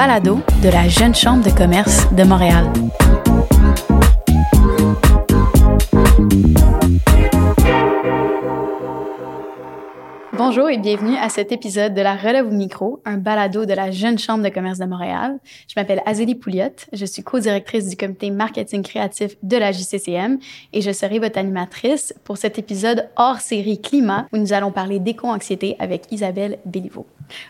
balado de la Jeune Chambre de commerce de Montréal. Bonjour et bienvenue à cet épisode de la Relève au micro, un balado de la Jeune Chambre de commerce de Montréal. Je m'appelle Azélie Pouliot, je suis co-directrice du comité marketing créatif de la JCCM et je serai votre animatrice pour cet épisode hors série climat où nous allons parler d'éco-anxiété avec Isabelle Béliveau.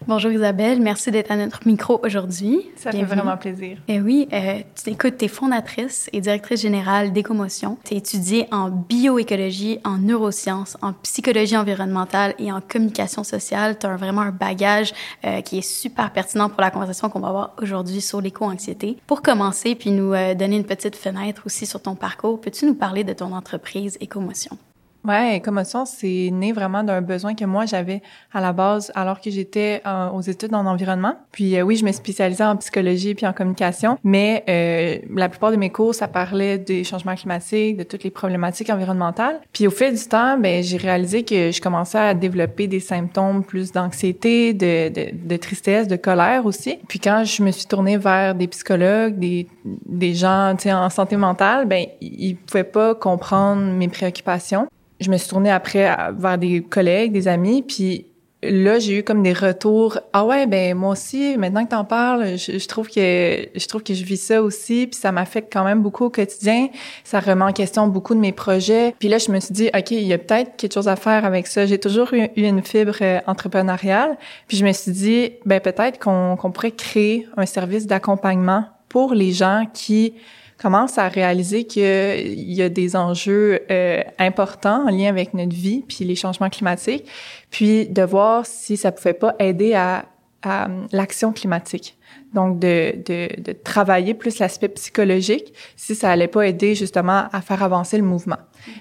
Bonjour Isabelle, merci d'être à notre micro aujourd'hui. Ça fait vraiment plaisir. Et eh oui, euh, tu écoutes, tu es fondatrice et directrice générale d'Écomotion. Tu as étudié en bioécologie, en neurosciences, en psychologie environnementale et en communication sociale. Tu as vraiment un bagage euh, qui est super pertinent pour la conversation qu'on va avoir aujourd'hui sur l'éco-anxiété. Pour commencer, puis nous euh, donner une petite fenêtre aussi sur ton parcours, peux-tu nous parler de ton entreprise Écomotion? Ouais, commotion, c'est né vraiment d'un besoin que moi j'avais à la base alors que j'étais euh, aux études en environnement. Puis euh, oui, je me spécialisais en psychologie puis en communication, mais euh, la plupart de mes cours ça parlait des changements climatiques, de toutes les problématiques environnementales. Puis au fil du temps, ben j'ai réalisé que je commençais à développer des symptômes plus d'anxiété, de, de, de, tristesse, de colère aussi. Puis quand je me suis tournée vers des psychologues, des des gens, tu sais, en santé mentale, ben ils pouvaient pas comprendre mes préoccupations je me suis tournée après vers des collègues, des amis, puis là j'ai eu comme des retours. Ah ouais ben moi aussi maintenant que t'en parles je, trouve que je trouve que je vis ça aussi puis ça m'affecte quand même beaucoup au quotidien. Ça remet en question beaucoup de mes projets. Puis là je me suis dit ok il y a peut-être quelque chose à faire avec ça. J'ai toujours eu, une fibre euh, entrepreneuriale. Puis je me suis dit ben peut-être qu'on pourrait créer un service d'accompagnement pour les gens qui commence à réaliser qu'il y a des enjeux euh, importants en lien avec notre vie puis les changements climatiques, puis de voir si ça pouvait pas aider à, à l'action climatique. Donc, de, de, de travailler plus l'aspect psychologique, si ça allait pas aider justement à faire avancer le mouvement.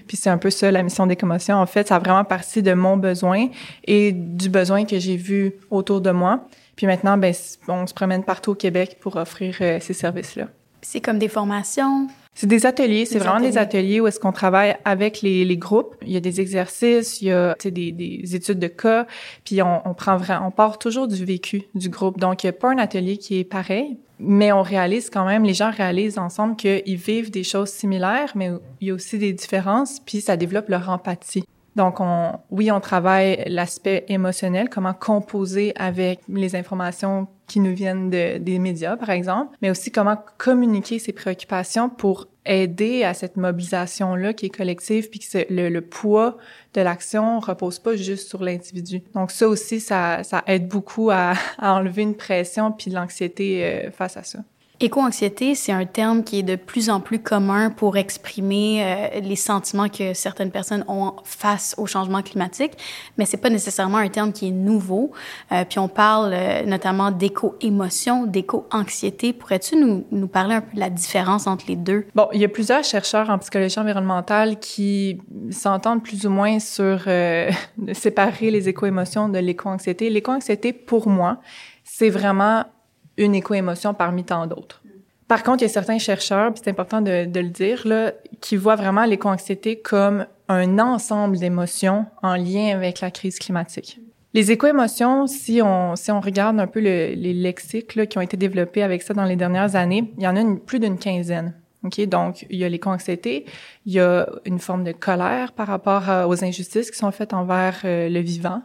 Puis c'est un peu ça la mission des commotions. En fait, ça a vraiment parti de mon besoin et du besoin que j'ai vu autour de moi. Puis maintenant, ben, on se promène partout au Québec pour offrir euh, ces services-là. C'est comme des formations. C'est des ateliers, c'est vraiment des ateliers où est-ce qu'on travaille avec les, les, groupes. Il y a des exercices, il y a des, des études de cas, puis on, on prend vraiment, on part toujours du vécu du groupe. Donc il n'y a pas un atelier qui est pareil, mais on réalise quand même, les gens réalisent ensemble qu'ils vivent des choses similaires, mais il y a aussi des différences, puis ça développe leur empathie. Donc, on, oui, on travaille l'aspect émotionnel, comment composer avec les informations qui nous viennent de, des médias, par exemple, mais aussi comment communiquer ses préoccupations pour aider à cette mobilisation-là qui est collective, puis que le, poids de l'action repose pas juste sur l'individu. Donc ça aussi, ça, aide beaucoup à, à enlever une pression puis de l'anxiété euh, face à ça. Éco-anxiété, c'est un terme qui est de plus en plus commun pour exprimer euh, les sentiments que certaines personnes ont face au changement climatique, mais c'est pas nécessairement un terme qui est nouveau. Euh, puis on parle euh, notamment d'éco-émotion, d'éco-anxiété. Pourrais-tu nous, nous parler un peu de la différence entre les deux? Bon, il y a plusieurs chercheurs en psychologie environnementale qui s'entendent plus ou moins sur séparer les éco-émotions de l'éco-anxiété. L'éco-anxiété, pour moi, c'est vraiment une éco-émotion parmi tant d'autres. Par contre, il y a certains chercheurs, c'est important de, le dire, qui voient vraiment l'éco-anxiété comme un ensemble d'émotions en lien avec la crise climatique. Les éco-émotions, si on, si on regarde un peu le, les lexiques qui ont été développés avec ça dans les dernières années, il y en a plus d'une quinzaine. Donc, il y a l'éco-anxiété, il y a une forme de colère par rapport aux injustices qui sont faites envers euh, le vivant,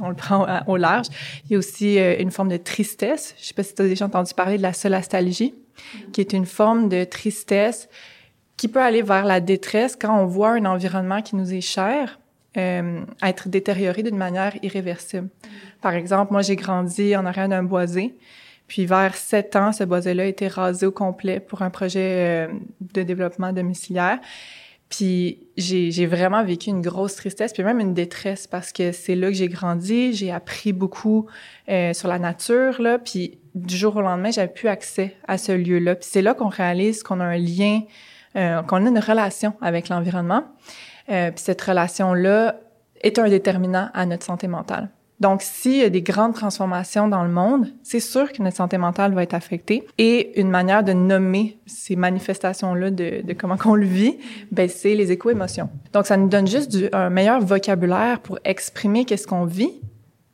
on le prend au large. Il y a aussi euh, une forme de tristesse. Je sais pas si tu as déjà entendu parler de la solastalgie, qui est une forme de tristesse qui peut aller vers la détresse quand on voit un environnement qui nous est cher euh, être détérioré d'une manière irréversible. Par exemple, moi, j'ai grandi en arrière d'un boisé. Puis vers sept ans, ce boisé-là a été rasé au complet pour un projet euh, de développement domiciliaire. Puis j'ai vraiment vécu une grosse tristesse, puis même une détresse parce que c'est là que j'ai grandi, j'ai appris beaucoup euh, sur la nature là, puis du jour au lendemain j'avais plus accès à ce lieu-là. Puis c'est là qu'on réalise qu'on a un lien, euh, qu'on a une relation avec l'environnement. Euh, puis cette relation-là est un déterminant à notre santé mentale. Donc, s'il y a des grandes transformations dans le monde, c'est sûr que notre santé mentale va être affectée. Et une manière de nommer ces manifestations-là de, de comment qu'on le vit, ben c'est les éco-émotions. Donc, ça nous donne juste du, un meilleur vocabulaire pour exprimer qu'est-ce qu'on vit,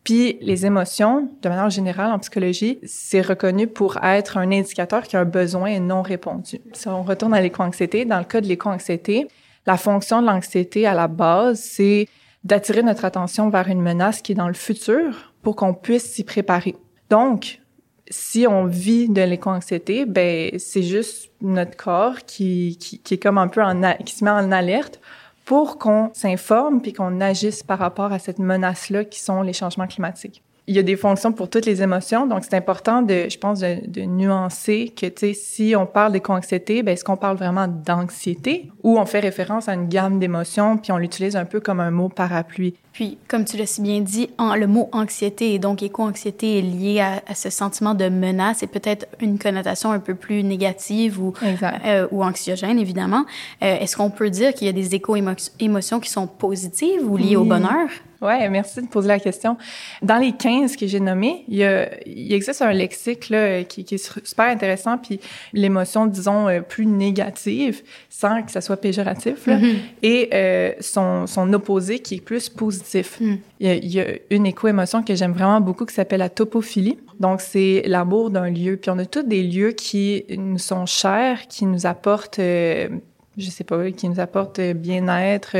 Puis les émotions, de manière générale en psychologie, c'est reconnu pour être un indicateur qui a un besoin non répondu. Si on retourne à l'éco-anxiété, dans le cas de l'éco-anxiété, la fonction de l'anxiété à la base, c'est d'attirer notre attention vers une menace qui est dans le futur pour qu'on puisse s'y préparer. Donc, si on vit de l'éco-anxiété, ben c'est juste notre corps qui, qui, qui, est comme un peu en qui se met en alerte pour qu'on s'informe puis qu'on agisse par rapport à cette menace-là qui sont les changements climatiques il y a des fonctions pour toutes les émotions, donc c'est important de, je pense, de, de nuancer que, tu sais, si on parle d'éco-anxiété, ben est-ce qu'on parle vraiment d'anxiété ou on fait référence à une gamme d'émotions puis on l'utilise un peu comme un mot parapluie? Puis, comme tu l'as si bien dit, en, le mot anxiété et donc éco-anxiété est lié à, à, ce sentiment de menace et peut-être une connotation un peu plus négative ou, euh, ou anxiogène, évidemment. Euh, est-ce qu'on peut dire qu'il y a des éco-émotions qui sont positives ou liées au bonheur? Ouais, merci de poser la question. Dans les 15 que j'ai nommés, il, y a, il existe un lexique là, qui, qui est super intéressant, puis l'émotion, disons, euh, plus négative, sans que ça soit péjoratif, là, mm-hmm. et euh, son, son opposé qui est plus positif. Mm. Il, y a, il, y a, une éco-émotion que j'aime vraiment beaucoup qui s'appelle la topophilie. Donc, c'est l'amour d'un lieu. Puis on a tous des lieux qui nous sont chers, qui nous apportent, euh, je sais pas, qui nous apportent bien-être,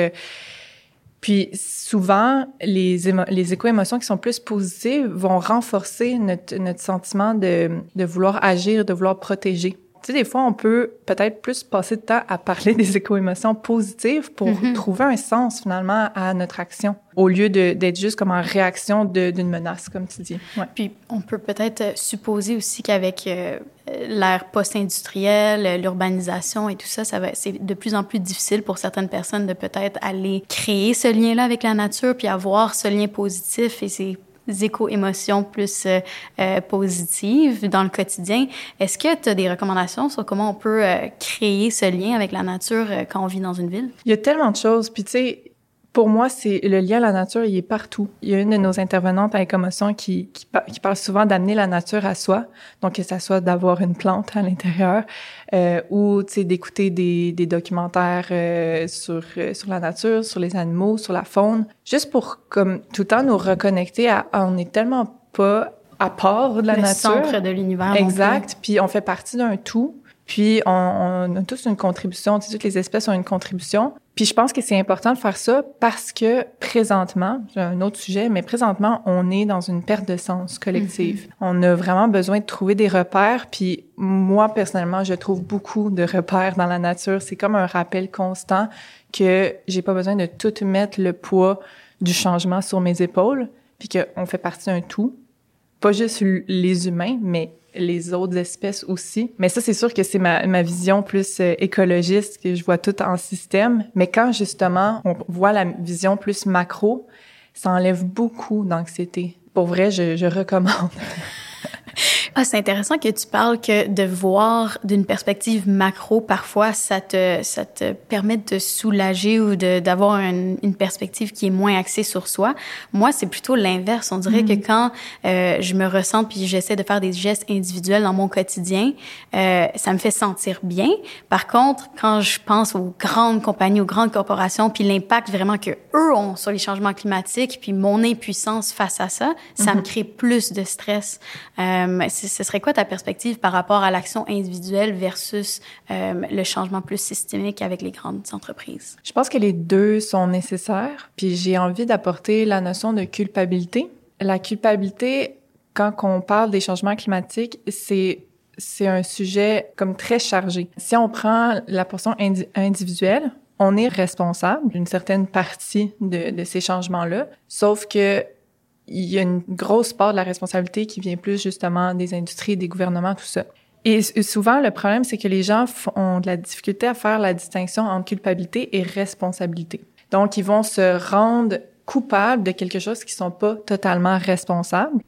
puis souvent, les, éco-émotions qui sont plus positives vont renforcer notre, sentiment de vouloir agir, de vouloir protéger. Tu sais, des fois, on peut peut-être plus passer de temps à parler des éco-émotions positives pour mm-hmm. trouver un sens finalement à notre action, au lieu d'être juste comme en réaction d'une menace, comme tu dis. Ouais. Puis on peut peut-être supposer aussi qu'avec euh, l'ère post-industrielle, l'urbanisation et tout ça, ça va, c'est de plus en plus difficile pour certaines personnes de peut-être aller créer ce lien-là avec la nature, puis avoir ce lien positif et c'est éco-émotions plus euh, euh, positives dans le quotidien. Est-ce que tu as des recommandations sur comment on peut euh, créer ce lien avec la nature euh, quand on vit dans une ville? Il y a tellement de choses. Puis tu sais, pour moi, c'est le lien à la nature, il est partout. Il y a une de nos intervenantes à Écomotion qui, qui, qui parle souvent d'amener la nature à soi, donc que ça soit d'avoir une plante à l'intérieur euh, ou d'écouter des, des documentaires euh, sur euh, sur la nature, sur les animaux, sur la faune, juste pour comme tout le temps nous reconnecter à, on est tellement pas à part de la le nature. centre de l'univers. Exact. Puis on fait partie d'un tout. Puis on, on, a tous une contribution, toutes les espèces ont une contribution. Puis je pense que c'est important de faire ça parce que présentement, j'ai un autre sujet, mais présentement, on est dans une perte de sens collective. Mm-hmm. On a vraiment besoin de trouver des repères. Puis moi, personnellement, je trouve beaucoup de repères dans la nature. C'est comme un rappel constant que j'ai pas besoin de tout mettre le poids du changement sur mes épaules, puis qu'on fait partie d'un tout. Pas juste les humains, mais les autres espèces aussi. Mais ça, c'est sûr que c'est ma, ma vision plus euh, écologiste, que je vois tout en système. Mais quand justement on voit la vision plus macro, ça enlève beaucoup d'anxiété. Pour vrai, je, je recommande. Ah, c'est intéressant que tu parles que de voir d'une perspective macro, parfois, ça te, ça te permet de te soulager ou d'avoir une, une, perspective qui est moins axée sur soi. Moi, c'est plutôt l'inverse. On dirait mm. que quand euh, je me ressens puis j'essaie de faire des gestes individuels dans mon quotidien, euh, ça me fait sentir bien. Par contre, quand je pense aux grandes compagnies, aux grandes corporations, puis l'impact vraiment que eux ont sur les changements climatiques, puis mon impuissance face à ça, ça mm -hmm. me crée plus de stress. Euh, ce serait quoi ta perspective par rapport à l'action individuelle versus euh, le changement plus systémique avec les grandes entreprises? Je pense que les deux sont nécessaires. Puis j'ai envie d'apporter la notion de culpabilité. La culpabilité, quand on parle des changements climatiques, c'est c'est un sujet comme très chargé. Si on prend la portion indi individuelle, on est responsable d'une certaine partie de, de ces changements-là, sauf que il y a une grosse part de la responsabilité qui vient plus justement des industries, des gouvernements, tout ça. Et souvent, le problème, c'est que les gens ont de la difficulté à faire la distinction entre culpabilité et responsabilité. Donc, ils vont se rendre coupables de quelque chose qui sont pas totalement responsables.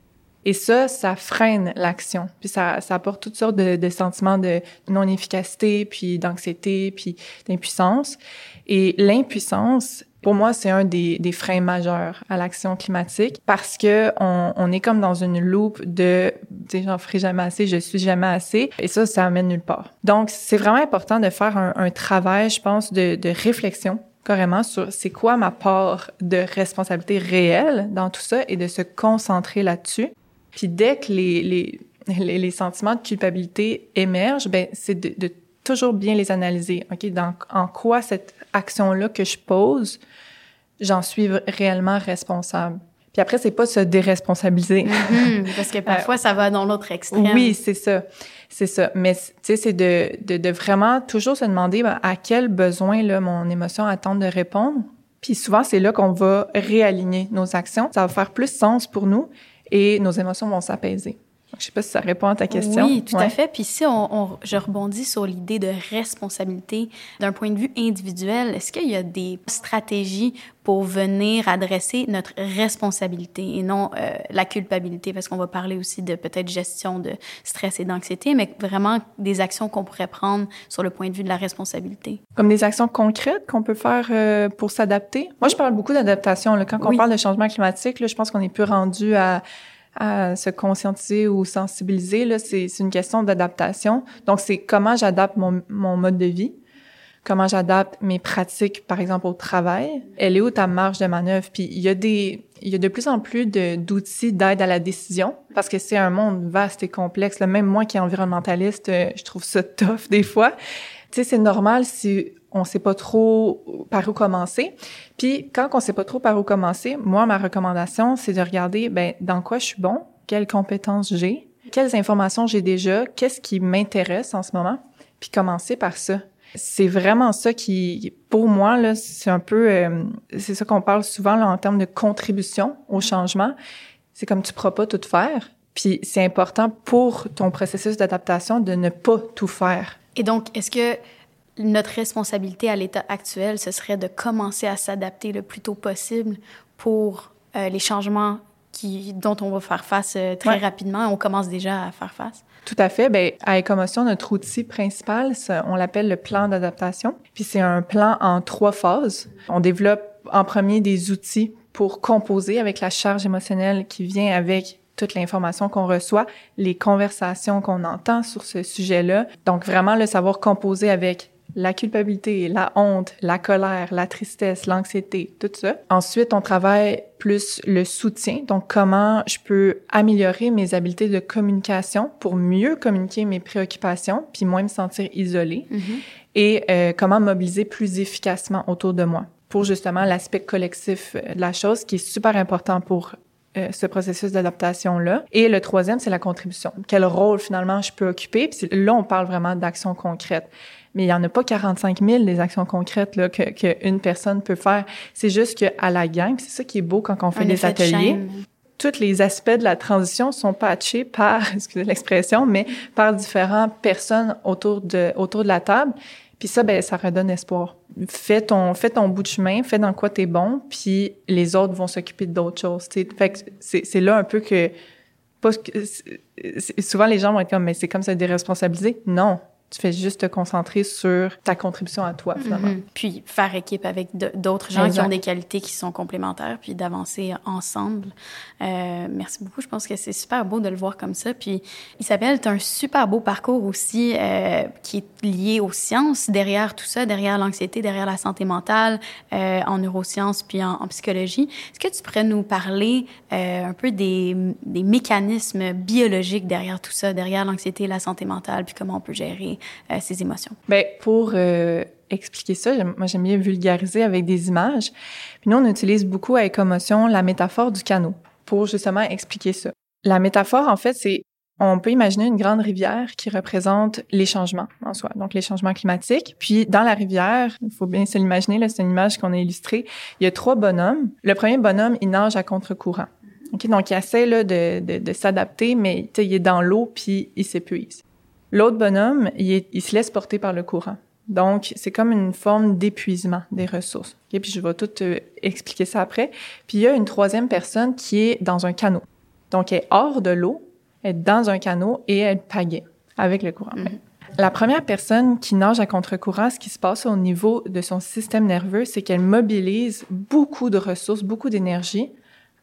Et ça, ça freine l'action. Puis ça, ça apporte toutes sortes de, de sentiments de non-efficacité, puis d'anxiété, puis d'impuissance. Et l'impuissance, pour moi, c'est un des, freins majeurs à l'action climatique parce que on, est comme dans une loupe de, j'en ferai jamais assez, je suis jamais assez, et ça, ça amène nulle part. Donc, c'est vraiment important de faire un, travail, je pense, de, réflexion carrément sur c'est quoi ma part de responsabilité réelle dans tout ça et de se concentrer là-dessus. Puis dès que les, sentiments de culpabilité émergent, ben c'est de, de, toujours bien les analyser. OK, dans en quoi cette action-là que je pose, j'en suis réellement responsable? Puis après, c'est pas se déresponsabiliser. Mm-hmm. parce que parfois, ça va dans l'autre extrême. Oui, c'est ça. C'est ça. Mais, tu sais, c'est de, de, de, vraiment toujours se demander ben, à quel besoin, là, mon émotion attend de répondre. Puis souvent, c'est là qu'on va réaligner nos actions. Ça va faire plus sens pour nous et nos émotions vont s'apaiser. Je sais pas si ça répond à ta question. Oui, tout à fait. Puis si on, je rebondis sur l'idée de responsabilité d'un point de vue individuel, est-ce qu'il y a des stratégies pour venir adresser notre responsabilité et non euh, la culpabilité, parce qu'on va parler aussi de peut-être gestion de stress et d'anxiété, mais vraiment des actions qu'on pourrait prendre sur le point de vue de la responsabilité. Comme des actions concrètes qu'on peut faire euh, pour s'adapter? Moi, je parle beaucoup d'adaptation. Quand on parle de changement climatique, là, je pense qu'on est plus rendu à à se conscientiser ou sensibiliser, là, c'est, une question d'adaptation. Donc, c'est comment j'adapte mon, mon mode de vie, comment j'adapte mes pratiques, par exemple, au travail. Elle est où ta marge de manœuvre? Puis, il y a des, il y a de plus en plus d'outils d'aide à la décision parce que c'est un monde vaste et complexe. Là, même moi qui est environnementaliste, euh, je trouve ça tough des fois. Tu sais, c'est normal si on sait pas trop par où commencer. Puis quand on sait pas trop par où commencer, moi ma recommandation c'est de regarder ben dans quoi je suis bon, quelles compétences j'ai, quelles informations j'ai déjà, qu'est-ce qui m'intéresse en ce moment, puis commencer par ça. C'est vraiment ça qui, pour moi là, c'est un peu, euh, c'est ça qu'on parle souvent là en termes de contribution au changement. C'est comme tu pourras pas tout faire. Puis c'est important pour ton processus d'adaptation de ne pas tout faire. Et donc, est-ce que notre responsabilité à l'état actuel, ce serait de commencer à s'adapter le plus tôt possible pour euh, les changements qui, dont on va faire face euh, très rapidement. On commence déjà à faire face. Tout à fait. Ben, à Écomotion, notre outil principal, on l'appelle le plan d'adaptation. Puis c'est un plan en trois phases. On développe en premier des outils pour composer avec la charge émotionnelle qui vient avec toute l'information qu'on reçoit, les conversations qu'on entend sur ce sujet-là. Donc vraiment le savoir composer avec la culpabilité, la honte, la colère, la tristesse, l'anxiété, tout ça. Ensuite, on travaille plus le soutien, donc comment je peux améliorer mes habiletés de communication pour mieux communiquer mes préoccupations, puis moins me sentir isolée, mm-hmm. et euh, comment mobiliser plus efficacement autour de moi pour justement l'aspect collectif de la chose qui est super important pour euh, ce processus d'adaptation-là. Et le troisième, c'est la contribution. Quel rôle finalement je peux occuper? Puis là, on parle vraiment d'actions concrètes mais il y en a pas 45 000 des actions concrètes là que qu'une personne peut faire. C'est juste que à la gang, c'est ça qui est beau quand on fait des ateliers. Tous les aspects de la transition sont patchés par, excusez l'expression, mais par différentes personnes autour de autour de la table. Puis ça, ben, ça redonne espoir. Fais ton, fais ton bout de chemin, fais dans quoi t'es bon, puis les autres vont s'occuper d'autres choses. T'sais. Fait que c'est là un peu que, pas souvent les gens vont être comme, mais c'est comme ça déresponsabiliser. Non, tu fais juste te concentrer sur ta contribution à toi, finalement. Mm-hmm. Puis faire équipe avec d'autres gens qui ont des qualités qui sont complémentaires, puis d'avancer ensemble. Euh, merci beaucoup. Je pense que c'est super beau de le voir comme ça. Puis Isabelle, tu as un super beau parcours aussi euh, qui est lié aux sciences, derrière tout ça, derrière l'anxiété, derrière la santé mentale, euh, en neurosciences, puis en, en psychologie. Est-ce que tu pourrais nous parler un peu des, des mécanismes biologiques derrière tout ça, derrière l'anxiété la santé mentale, puis comment on peut gérer euh, ses émotions? Ben pour euh, expliquer ça, moi j'aime bien vulgariser avec des images. Puis nous on utilise beaucoup à Écomotion la métaphore du canot pour justement expliquer ça. La métaphore en fait c'est on peut imaginer une grande rivière qui représente les changements en soi, donc les changements climatiques. Puis dans la rivière, il faut bien se l'imaginer, là c'est une image qu'on a illustrée, il y a trois bonhommes. Le premier bonhomme, il nage à contre-courant. Donc il essaie là, de s'adapter, mais il est dans l'eau puis il s'épuise. L'autre bonhomme, il, se laisse porter par le courant. Donc, c'est comme une forme d'épuisement des ressources. Et Puis, je vais tout euh, expliquer ça après. Puis, il y a une troisième personne qui est dans un canot. Donc, elle est hors de l'eau, elle est dans un canot et elle pagaie avec le courant. Mhm. La première personne qui nage à contre-courant, ce qui se passe au niveau de son système nerveux, c'est qu'elle mobilise beaucoup de ressources, beaucoup d'énergie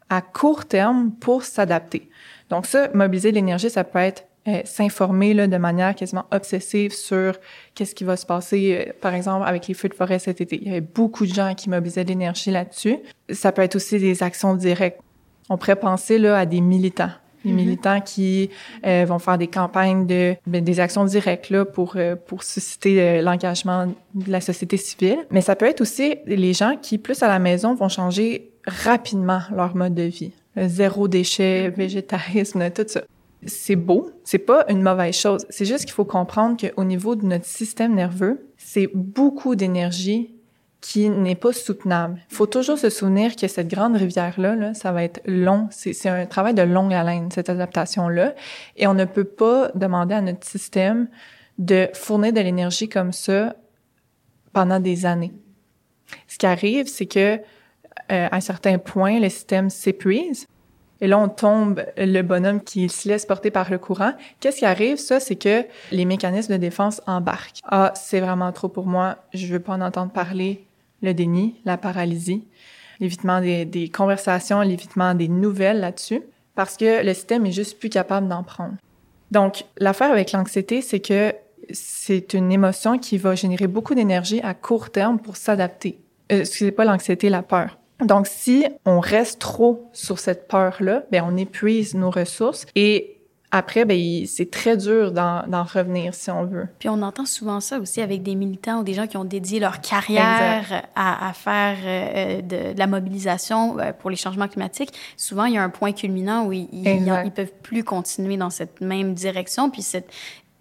à court terme pour s'adapter. Donc ça, mobiliser l'énergie, ça peut être euh, s'informer là, de manière quasiment obsessive sur qu'est-ce qui va se passer, euh, par exemple, avec les feux de forêt cet été. Il y avait beaucoup de gens qui mobilisaient l'énergie là-dessus. Ça peut être aussi des actions directes. On pourrait penser là, à des militants. Les mm-hmm. militants qui euh, vont faire des campagnes de ben, des actions directes là pour pour susciter l'engagement de la société civile, mais ça peut être aussi les gens qui plus à la maison vont changer rapidement leur mode de vie. zéro déchet, mm-hmm. végétarisme, tout ça c'est beau, c'est pas une mauvaise chose. C'est juste qu'il faut comprendre qu'au niveau de notre système nerveux, c'est beaucoup d'énergie qui n'est pas soutenable. Il faut toujours se souvenir que cette grande rivière-là, là, ça va être long. C'est un travail de longue haleine, cette adaptation-là. Et on ne peut pas demander à notre système de fournir de l'énergie comme ça pendant des années. Ce qui arrive, c'est que euh, à un certain point, le système s'épuise et là, on tombe le bonhomme qui se laisse porter par le courant. Qu'est-ce qui arrive, ça, c'est que les mécanismes de défense embarquent. Ah, c'est vraiment trop pour moi, je veux pas en entendre parler. Le déni, la paralysie, l'évitement des, conversations, l'évitement des nouvelles là-dessus, parce que le système est juste plus capable d'en prendre. Donc, l'affaire avec l'anxiété, c'est que c'est une émotion qui va générer beaucoup d'énergie à court terme pour s'adapter. Euh, excusez pas l'anxiété, la peur. Donc, si on reste trop sur cette peur-là, ben on épuise nos ressources et après, ben, c'est très dur d'en revenir si on veut. Puis on entend souvent ça aussi avec des militants ou des gens qui ont dédié leur carrière à, à, faire euh, de, de, la mobilisation euh, pour les changements climatiques. Souvent, il y a un point culminant où ils, ils, ils, peuvent plus continuer dans cette même direction. Puis cette,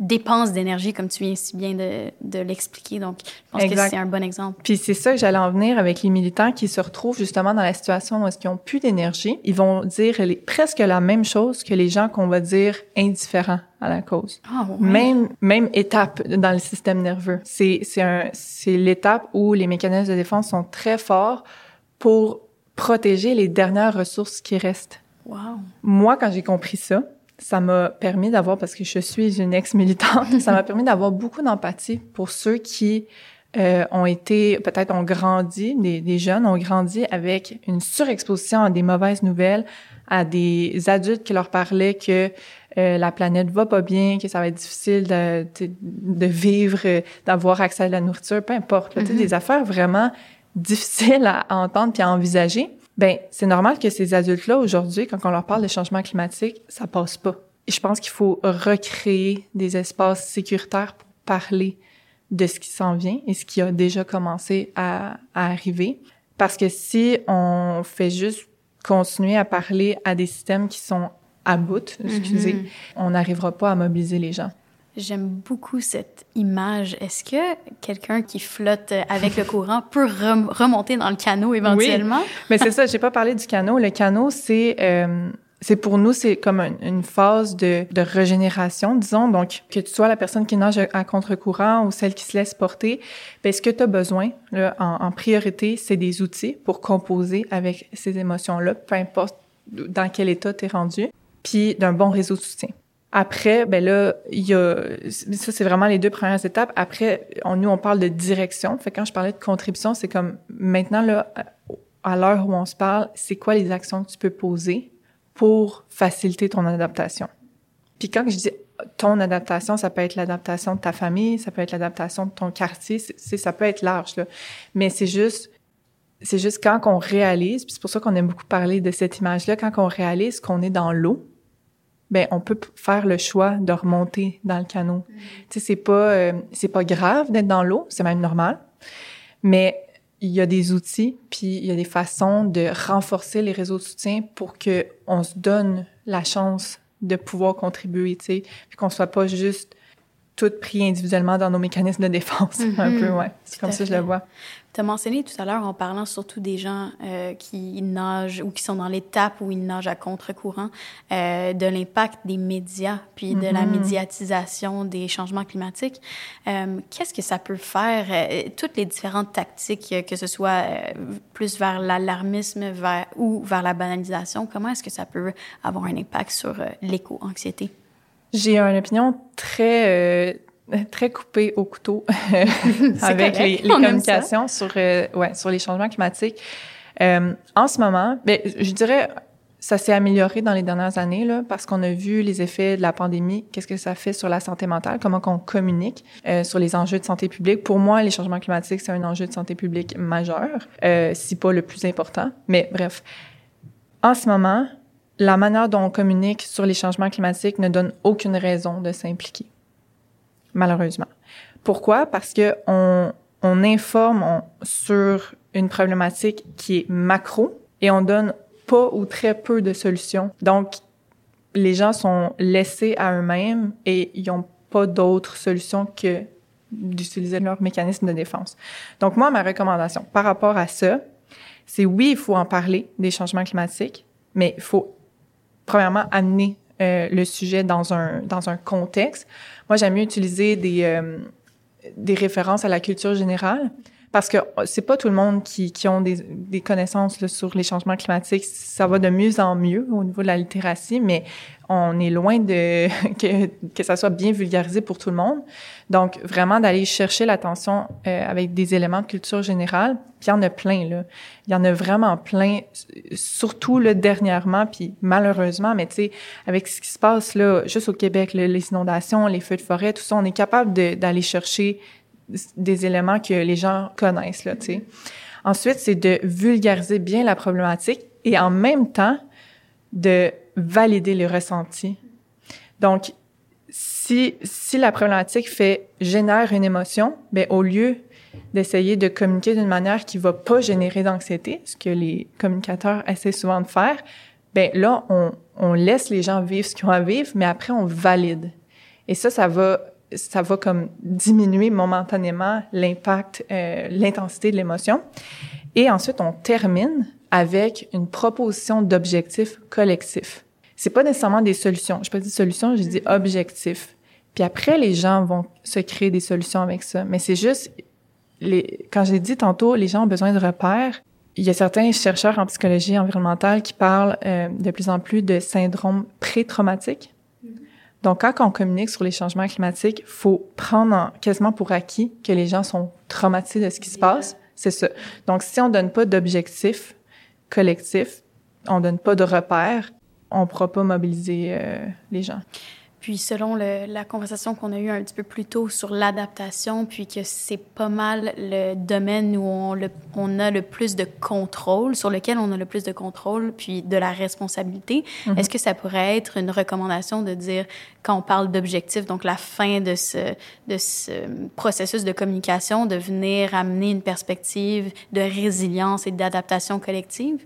dépense d'énergie, comme tu viens si bien de, de l'expliquer. Donc, je pense que c'est un bon exemple. Puis c'est ça que j'allais en venir avec les militants qui se retrouvent justement dans la situation où est-ce qu'ils ont plus d'énergie. Ils vont dire les, presque la même chose que les gens qu'on va dire indifférents à la cause. Ah, Même même étape dans le système nerveux. C'est l'étape où les mécanismes de défense sont très forts pour protéger les dernières ressources qui restent. Wow. Moi, quand j'ai compris ça, ça m'a permis d'avoir, parce que je suis une ex-militante, ça m'a permis d'avoir beaucoup d'empathie pour ceux qui euh, ont été, peut-être ont grandi, des, des, jeunes ont grandi avec une surexposition à des mauvaises nouvelles, à des adultes qui leur parlaient que euh, la planète va pas bien, que ça va être difficile de, de, vivre, d'avoir accès à la nourriture, peu importe. Mm-hmm. Des affaires vraiment difficiles à, entendre puis à envisager ben c'est normal que ces adultes-là aujourd'hui, quand on leur parle de changement climatique, ça passe pas. Et je pense qu'il faut recréer des espaces sécuritaires pour parler de ce qui s'en vient et ce qui a déjà commencé à, à arriver. Parce que si on fait juste continuer à parler à des systèmes qui sont à bout, excusez, mm-hmm. on n'arrivera pas à mobiliser les gens. J'aime beaucoup cette image. Est-ce que quelqu'un qui flotte avec le courant peut remonter dans le canot éventuellement? Oui, mais c'est ça, j'ai pas parlé du canot. Le canot, c'est euh, c'est pour nous, c'est comme une, phase de, de, régénération, disons. Donc, que tu sois la personne qui nage à contre-courant ou celle qui se laisse porter, ben, ce que tu as besoin, là, en, en priorité, c'est des outils pour composer avec ces émotions-là, peu importe dans quel état tu es rendu, puis d'un bon réseau de soutien. Après, ben là, il y a ça, c'est vraiment les deux premières étapes. Après, on, nous on parle de direction. Fait quand je parlais de contribution, c'est comme maintenant là, à l'heure où on se parle, c'est quoi les actions que tu peux poser pour faciliter ton adaptation? Puis quand je dis ton adaptation, ça peut être l'adaptation de ta famille, ça peut être l'adaptation de ton quartier, c'est ça peut être large là. Mais c'est juste c'est juste quand on réalise, puis c'est pour ça qu'on aime beaucoup parler de cette image-là, quand on réalise qu'on est dans l'eau, ben on peut faire le choix de remonter dans le canot. Mm. Tu sais c'est pas euh, c'est pas grave d'être dans l'eau, c'est même normal. Mais il y a des outils puis il y a des façons de renforcer les réseaux de soutien pour que on se donne la chance de pouvoir contribuer, tu sais, puis qu'on soit pas juste toutes pris individuellement dans nos mécanismes de défense, un mm-hmm. peu, ouais. C'est comme ça que je le vois. Tu as mentionné tout à l'heure, en parlant surtout des gens euh, qui nagent ou qui sont dans l'étape où ils nagent à contre-courant, euh, de l'impact des médias, puis de la mm-hmm. médiatisation des changements climatiques. Euh, Qu'est-ce que ça peut faire, toutes les différentes tactiques, que ce soit plus vers l'alarmisme vers, ou vers la banalisation, comment est-ce que ça peut avoir un impact sur l'éco-anxiété? J'ai une opinion très très coupé au couteau avec les, les communications sur euh, ouais sur les changements climatiques. Euh, en ce moment, ben, je dirais ça s'est amélioré dans les dernières années là, parce qu'on a vu les effets de la pandémie, qu'est-ce que ça fait sur la santé mentale, comment qu'on communique euh, sur les enjeux de santé publique. Pour moi, les changements climatiques, c'est un enjeu de santé publique majeur, euh, si pas le plus important. Mais bref, en ce moment, la manière dont on communique sur les changements climatiques ne donne aucune raison de s'impliquer, malheureusement. Pourquoi? Parce que on, on informe sur une problématique qui est macro et on donne pas ou très peu de solutions. Donc, les gens sont laissés à eux-mêmes et ils n'ont pas d'autre solution que d'utiliser leur mécanisme de défense. Donc, moi, ma recommandation par rapport à ça, c'est oui, il faut en parler des changements climatiques, mais il faut premièrement amener euh, le sujet dans un dans un contexte. Moi, j'aime mieux utiliser des euh, des références à la culture générale parce que c'est pas tout le monde qui, qui ont des, des connaissances sur les changements climatiques. Ça va de mieux en mieux au niveau de la littératie, mais on est loin de que, que ça soit bien vulgarisé pour tout le monde. Donc, vraiment d'aller chercher l'attention euh, avec des éléments de culture générale. Puis il y en a plein, là. Il y en a vraiment plein, surtout le dernièrement, puis malheureusement, mais tu sais, avec ce qui se passe là, juste au Québec, les inondations, les feux de forêt, tout ça, on est capable d'aller chercher des éléments que les gens connaissent, là, tu sais. Ensuite, c'est de vulgariser bien la problématique et en même temps de valider les ressentis. Donc, si, si la problématique fait, génère une émotion, ben, au lieu d'essayer de communiquer d'une manière qui va pas générer d'anxiété, ce que les communicateurs essaient souvent de faire, ben, là, on, on laisse les gens vivre ce qu'ils ont à vivre, mais après, on valide. Et ça, ça va ça va comme diminuer momentanément l'impact, euh, l'intensité de l'émotion. Et ensuite, on termine avec une proposition d'objectifs collectifs. C'est pas nécessairement des solutions. Je pas dit solutions, je dis objectifs. Puis après, les gens vont se créer des solutions avec ça. Mais c'est juste, les, quand j'ai dit tantôt, les gens ont besoin de repères. Il y a certains chercheurs en psychologie environnementale qui parlent euh, de plus en plus de syndrome pré-traumatique. Donc, quand on communique sur les changements climatiques, faut prendre quasiment pour acquis que les gens sont traumatisés de ce qui se passe. C'est ça. Donc, si on donne pas d'objectifs collectifs, on donne pas de repères, on pourra pas mobiliser euh, les gens. Puis selon le, la conversation qu'on a eue un petit peu plus tôt sur l'adaptation, puis que c'est pas mal le domaine où on, le, on, a le plus de contrôle, sur lequel on a le plus de contrôle, puis de la responsabilité, mm-hmm. est-ce que ça pourrait être une recommandation de dire, quand on parle d'objectif, donc la fin de ce, de ce processus de communication, de venir amener une perspective de résilience et d'adaptation collective?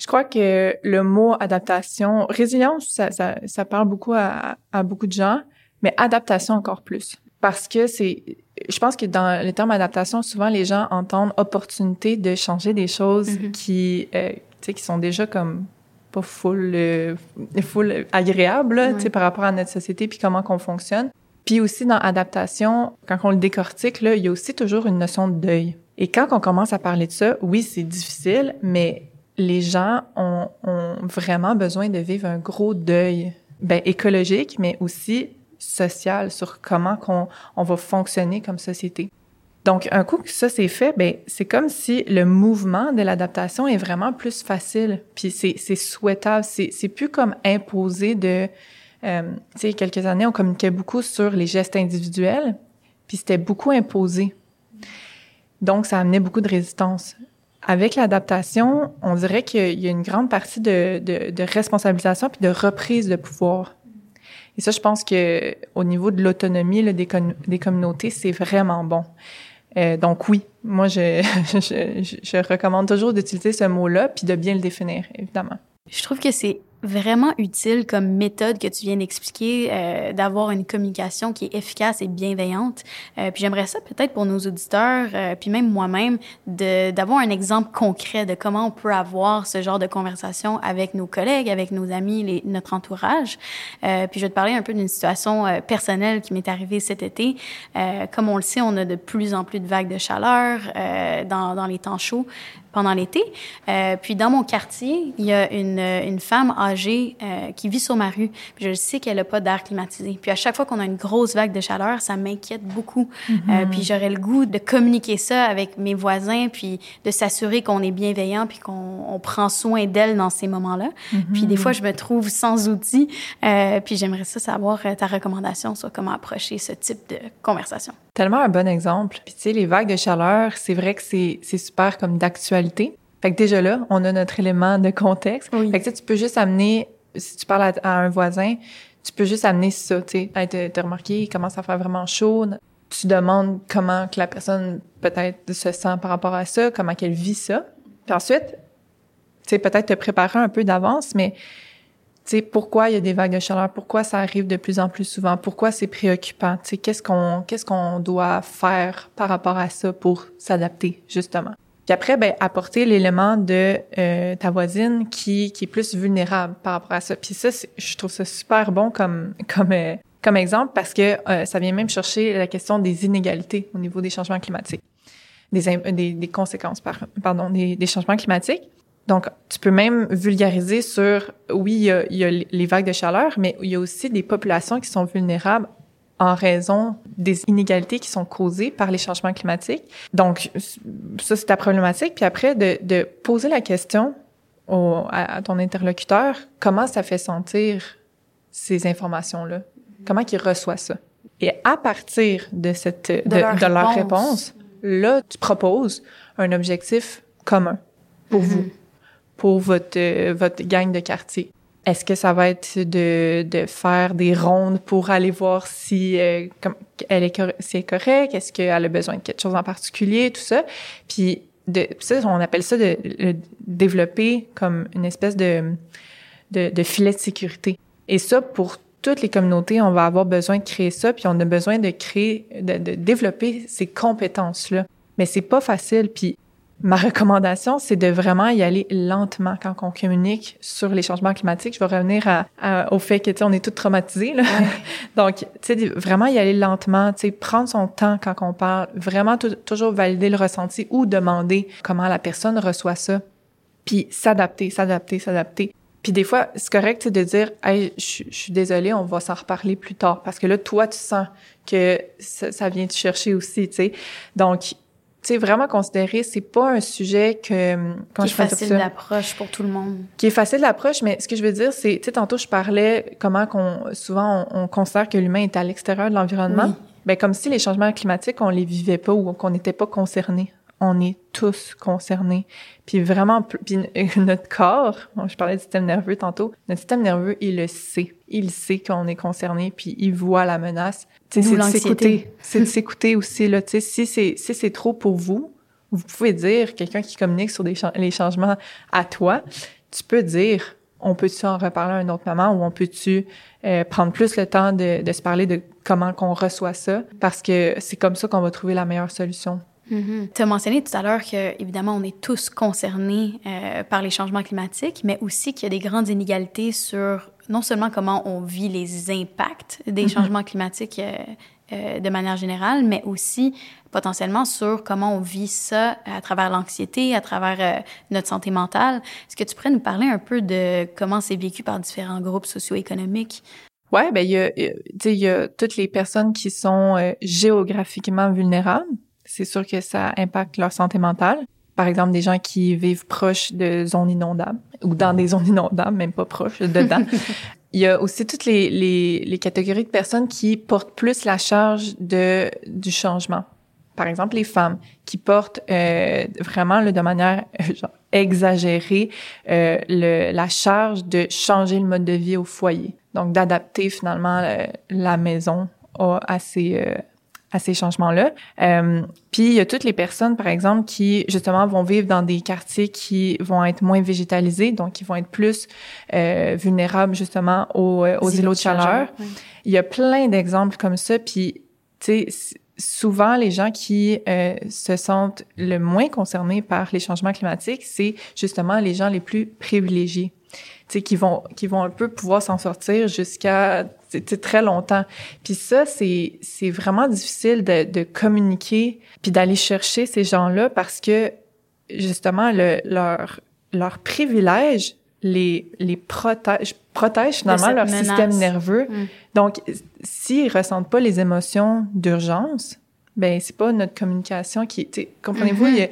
Je crois que le mot adaptation, résilience, ça, ça, ça parle beaucoup à, à, beaucoup de gens, mais adaptation encore plus. Parce que c'est, je pense que dans le terme adaptation, souvent les gens entendent opportunité de changer des choses mm-hmm. qui, euh, tu sais, qui sont déjà comme pas full, euh, full agréables, tu sais, par rapport à notre société puis comment qu'on fonctionne. Puis aussi dans adaptation, quand on le décortique, là, il y a aussi toujours une notion de deuil. Et quand on commence à parler de ça, oui, c'est difficile, mais les gens ont, vraiment besoin de vivre un gros deuil, ben, écologique, mais aussi social sur comment qu'on, on va fonctionner comme société. Donc, un coup que ça c'est fait, ben c'est comme si le mouvement de l'adaptation est vraiment plus facile, puis c'est, c'est souhaitable. C'est, c'est plus comme imposé de, euh, tu sais, quelques années on communiquait beaucoup sur les gestes individuels, puis c'était beaucoup imposé. Donc, ça amenait beaucoup de résistance. Avec l'adaptation, on dirait qu'il y a une grande partie de, de, de, responsabilisation puis de reprise de pouvoir. Et ça, je pense que au niveau de l'autonomie des, des communautés, c'est vraiment bon. Euh, donc oui, moi, je, je, je recommande toujours d'utiliser ce mot-là puis de bien le définir, évidemment. Je trouve que c'est vraiment utile comme méthode que tu viens d'expliquer, euh, d'avoir une communication qui est efficace et bienveillante. Euh, puis j'aimerais ça peut-être pour nos auditeurs, euh, puis même moi-même, d'avoir un exemple concret de comment on peut avoir ce genre de conversation avec nos collègues, avec nos amis, les, notre entourage. Euh, puis je vais te parler un peu d'une situation euh, personnelle qui m'est arrivée cet été. Euh, comme on le sait, on a de plus en plus de vagues de chaleur dans, dans les temps chauds pendant l'été. puis dans mon quartier, il y a une, une femme âgée euh, qui vit sur ma rue. Puis je sais qu'elle n'a pas d'air climatisé. Puis à chaque fois qu'on a une grosse vague de chaleur, ça m'inquiète beaucoup. Euh, puis j'aurais le goût de communiquer ça avec mes voisins, puis de s'assurer qu'on est bienveillant, puis qu'on on prend soin d'elle dans ces moments-là. Puis des fois, je me trouve sans outils. Euh, puis j'aimerais ça savoir ta recommandation sur comment approcher ce type de conversation. Tellement un bon exemple. Puis tu sais, les vagues de chaleur, c'est vrai que c'est super comme d'actualité. Fait que déjà là, on a notre élément de contexte. Fait que tu peux juste amener, si tu parles à, un voisin, tu peux juste amener ça, tu sais. T'as remarqué, il commence à faire vraiment chaud. Tu demandes comment que la personne peut-être se sent par rapport à ça, comment qu'elle vit ça. Puis ensuite, tu sais, peut-être te préparer un peu d'avance, mais tu sais, pourquoi il y a des vagues de chaleur, pourquoi ça arrive de plus en plus souvent, pourquoi c'est préoccupant, tu sais, qu'est-ce qu'on qu'est-ce qu'on doit faire par rapport à ça pour s'adapter justement? Puis après, ben, apporter l'élément de euh, ta voisine qui, qui est plus vulnérable par rapport à ça. Puis ça, je trouve ça super bon comme, comme, euh, comme exemple parce que euh, ça vient même chercher la question des inégalités au niveau des changements climatiques, des, des, des conséquences, par, pardon, des, des, changements climatiques. Donc, tu peux même vulgariser sur, oui, il y, il y a les vagues de chaleur, mais il y a aussi des populations qui sont vulnérables en raison des inégalités qui sont causées par les changements climatiques. Donc, ça, c'est ta problématique. Puis après, de, de poser la question au, à, ton interlocuteur, comment ça fait sentir ces informations-là? Comment il reçoit ça? Et à partir de cette de, de leur, réponse. là, tu proposes un objectif commun pour mm-hmm. vous, pour votre, votre gang de quartier. Est-ce que ça va être de, de faire des rondes pour aller voir si euh, comme, elle est, si est correcte, est-ce qu'elle a besoin de quelque chose en particulier, tout ça. Puis de, ça, on appelle ça de, développer comme une espèce de, de, de filet de sécurité. Et ça, pour toutes les communautés, on va avoir besoin de créer ça, puis on a besoin de créer, de, de développer ces compétences-là. Mais c'est pas facile. Puis Ma recommandation, c'est de vraiment y aller lentement quand on communique sur les changements climatiques. Je vais revenir à, au fait que, tu sais, on est tous traumatisés, là. Donc, tu sais, vraiment y aller lentement, tu sais, prendre son temps quand on parle, vraiment toujours valider le ressenti ou demander comment la personne reçoit ça, puis s'adapter, s'adapter, s'adapter. Puis des fois, c'est correct de dire hey, je, suis désolée, on va s'en reparler plus tard parce que là toi tu sens que ça, ça vient te chercher aussi, tu sais. Donc tu sais, vraiment considérer, c'est pas un sujet que... Quand qui est facile d'approche pour tout le monde. Qui est facile d'approche, mais ce que je veux dire, c'est, tu sais, tantôt je parlais comment qu'on, souvent on, considère que l'humain est à l'extérieur de l'environnement. Oui. Ben, comme si les changements climatiques, on les vivait pas ou qu'on n'était pas concernés on est tous concernés. Puis vraiment, puis notre corps, je parlais du système nerveux tantôt, notre système nerveux, il le sait. Il sait qu'on est concerné, puis il voit la menace. C'est de s'écouter. C'est de s'écouter aussi. Là, si c'est si c'est trop pour vous, vous pouvez dire, quelqu'un qui communique sur des les changements à toi, tu peux dire, on peut-tu en reparler à un autre moment ou on peut-tu euh, prendre plus le temps de, de se parler de comment qu'on reçoit ça? Parce que c'est comme ça qu'on va trouver la meilleure solution Mm-hmm. Tu as mentionné tout à l'heure que, évidemment, on est tous concernés euh, par les changements climatiques, mais aussi qu'il y a des grandes inégalités sur non seulement comment on vit les impacts des mm-hmm. changements climatiques euh, euh, de manière générale, mais aussi potentiellement sur comment on vit ça à travers l'anxiété, à travers euh, notre santé mentale. Est-ce que tu pourrais nous parler un peu de comment c'est vécu par différents groupes socio-économiques? Ouais, ben il y a, il y a toutes les personnes qui sont euh, géographiquement vulnérables c'est sûr que ça impacte leur santé mentale. Par exemple, des gens qui vivent proches de zones inondables ou dans des zones inondables, même pas proches, dedans. Il y a aussi toutes les, les, les, catégories de personnes qui portent plus la charge de, du changement. Par exemple, les femmes qui portent euh, vraiment de manière genre, exagérée euh, le, la charge de changer le mode de vie au foyer. Donc, d'adapter finalement euh, la maison à ces, euh, à ces changements-là. Euh, puis il y a toutes les personnes, par exemple, qui justement vont vivre dans des quartiers qui vont être moins végétalisés, donc qui vont être plus euh, vulnérables justement aux, euh, aux îlots de chaleur. Il y a plein d'exemples comme ça. Puis tu sais, souvent les gens qui euh, se sentent le moins concernés par les changements climatiques, c'est justement les gens les plus privilégiés sais, qui vont qui vont un peu pouvoir s'en sortir jusqu'à très longtemps. Puis ça, c'est c'est vraiment difficile de, de communiquer puis d'aller chercher ces gens-là parce que justement le, leur leur privilège les, les protège, protège finalement leur système nerveux. Mm. Donc, s'ils ressentent pas les émotions d'urgence, ben c'est pas notre communication qui, comprenez-vous, mm-hmm.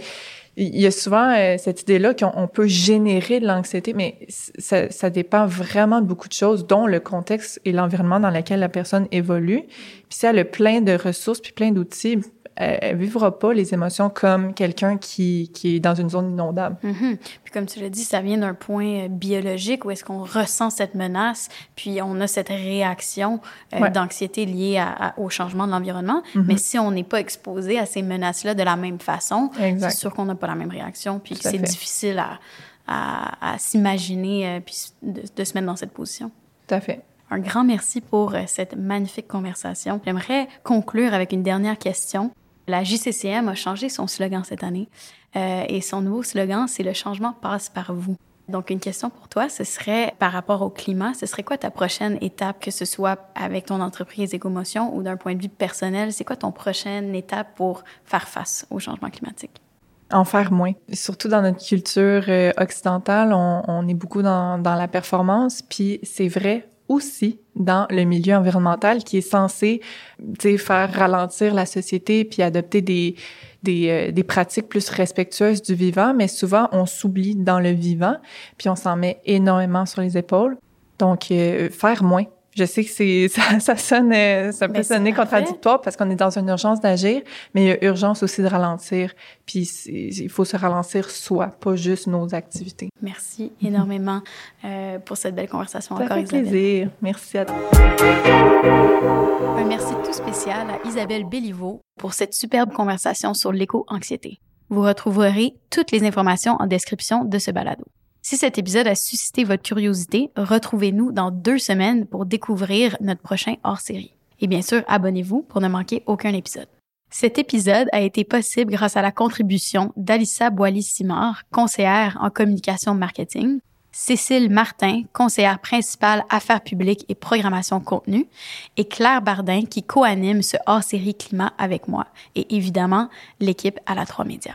Il, y a, souvent euh, cette idée-là qu'on peut générer de l'anxiété, mais ça, ça, dépend vraiment de beaucoup de choses, dont le contexte et l'environnement dans lequel la personne évolue. Puis si elle a plein de ressources puis plein d'outils, elle, vivra pas les émotions comme quelqu'un qui, qui est dans une zone inondable. Mm-hmm. Puis comme tu l'as dit, ça vient d'un point euh, biologique où est-ce qu'on ressent cette menace, puis on a cette réaction euh, d'anxiété liée à, au changement de l'environnement. Mm-hmm. Mais si on n'est pas exposé à ces menaces-là de la même façon, c'est sûr qu'on n'a pas la même réaction, puis c'est difficile à, à, à s'imaginer euh, puis de, de se mettre dans cette position. Tout à fait. Un grand merci pour cette magnifique conversation. J'aimerais conclure avec une dernière question. La JCCM a changé son slogan cette année euh, et son nouveau slogan, c'est le changement passe par vous. Donc, une question pour toi, ce serait par rapport au climat, ce serait quoi ta prochaine étape, que ce soit avec ton entreprise Écomotion ou d'un point de vue personnel, c'est quoi ton prochaine étape pour faire face au changement climatique? En faire moins. Surtout dans notre culture euh, occidentale, on, est beaucoup dans, dans la performance, puis c'est vrai aussi dans le milieu environnemental qui est censé faire ralentir la société puis adopter des, des, euh, des, pratiques plus respectueuses du vivant, mais souvent on s'oublie dans le vivant, puis on s'en met énormément sur les épaules. Donc, euh, faire moins, je sais que c'est ça, ça sonne, euh, ça peut sonner contradictoire parce qu'on est dans une urgence d'agir, mais il y a urgence aussi de ralentir. Puis il faut se ralentir soi, pas juste nos activités. Merci énormément euh, pour cette belle conversation ça encore, fait plaisir. Merci à toi. Un merci tout spécial à Isabelle Béliveau pour cette superbe conversation sur l'éco-anxiété. Vous retrouverez toutes les informations en description de ce balado. Si cet épisode a suscité votre curiosité, retrouvez-nous dans deux semaines pour découvrir notre prochain hors-série. Et bien sûr, abonnez-vous pour ne manquer aucun épisode. Cet épisode a été possible grâce à la contribution d'Alissa Boily-Simard, conseillère en communication marketing, Cécile Martin, conseillère principale affaires publiques et programmation contenu, et Claire Bardin qui co-anime ce hors-série climat avec moi, et évidemment l'équipe à la 3 médias.